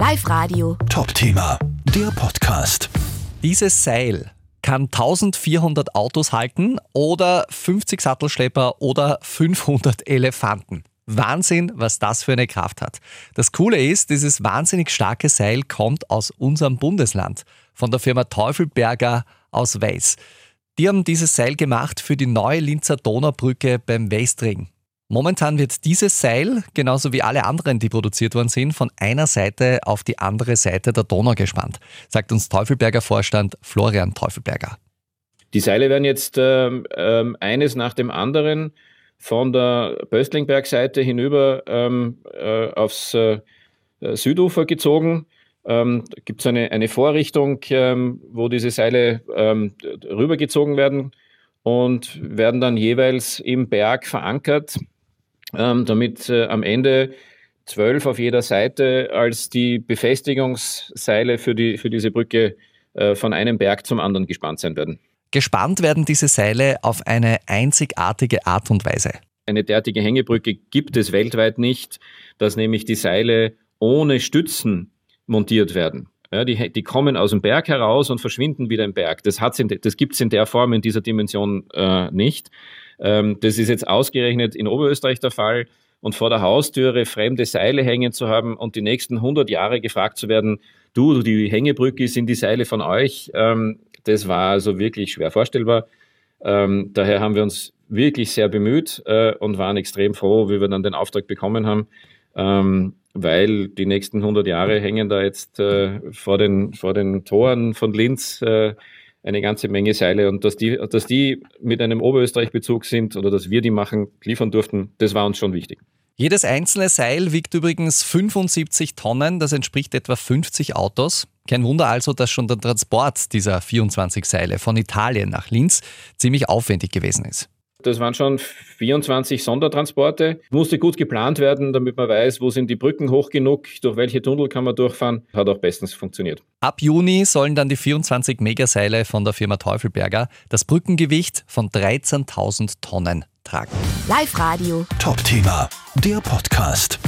Live Radio. Top-Thema, der Podcast. Dieses Seil kann 1400 Autos halten oder 50 Sattelschlepper oder 500 Elefanten. Wahnsinn, was das für eine Kraft hat. Das Coole ist, dieses wahnsinnig starke Seil kommt aus unserem Bundesland, von der Firma Teufelberger aus Weiß. Die haben dieses Seil gemacht für die neue Linzer Donaubrücke beim Westring. Momentan wird dieses Seil, genauso wie alle anderen, die produziert worden sind, von einer Seite auf die andere Seite der Donau gespannt, sagt uns Teufelberger Vorstand Florian Teufelberger. Die Seile werden jetzt äh, äh, eines nach dem anderen von der Böstlingbergseite hinüber ähm, äh, aufs äh, Südufer gezogen. Ähm, da gibt es eine, eine Vorrichtung, ähm, wo diese Seile ähm, rübergezogen werden und werden dann jeweils im Berg verankert ähm, damit äh, am Ende zwölf auf jeder Seite als die Befestigungsseile für, die, für diese Brücke äh, von einem Berg zum anderen gespannt sein werden. Gespannt werden diese Seile auf eine einzigartige Art und Weise. Eine derartige Hängebrücke gibt es weltweit nicht, dass nämlich die Seile ohne Stützen montiert werden. Ja, die, die kommen aus dem Berg heraus und verschwinden wieder im Berg. Das, das gibt es in der Form, in dieser Dimension äh, nicht. Ähm, das ist jetzt ausgerechnet in Oberösterreich der Fall. Und vor der Haustüre fremde Seile hängen zu haben und die nächsten 100 Jahre gefragt zu werden, du, die Hängebrücke sind die Seile von euch, ähm, das war also wirklich schwer vorstellbar. Ähm, daher haben wir uns wirklich sehr bemüht äh, und waren extrem froh, wie wir dann den Auftrag bekommen haben. Ähm, weil die nächsten 100 Jahre hängen da jetzt äh, vor, den, vor den Toren von Linz äh, eine ganze Menge Seile und dass die, dass die mit einem Oberösterreich-Bezug sind oder dass wir die machen, liefern durften, das war uns schon wichtig. Jedes einzelne Seil wiegt übrigens 75 Tonnen, das entspricht etwa 50 Autos. Kein Wunder also, dass schon der Transport dieser 24 Seile von Italien nach Linz ziemlich aufwendig gewesen ist. Das waren schon 24 Sondertransporte. Musste gut geplant werden, damit man weiß, wo sind die Brücken hoch genug, durch welche Tunnel kann man durchfahren. Hat auch bestens funktioniert. Ab Juni sollen dann die 24 Megaseile von der Firma Teufelberger das Brückengewicht von 13.000 Tonnen tragen. Live Radio. Top-Thema, der Podcast.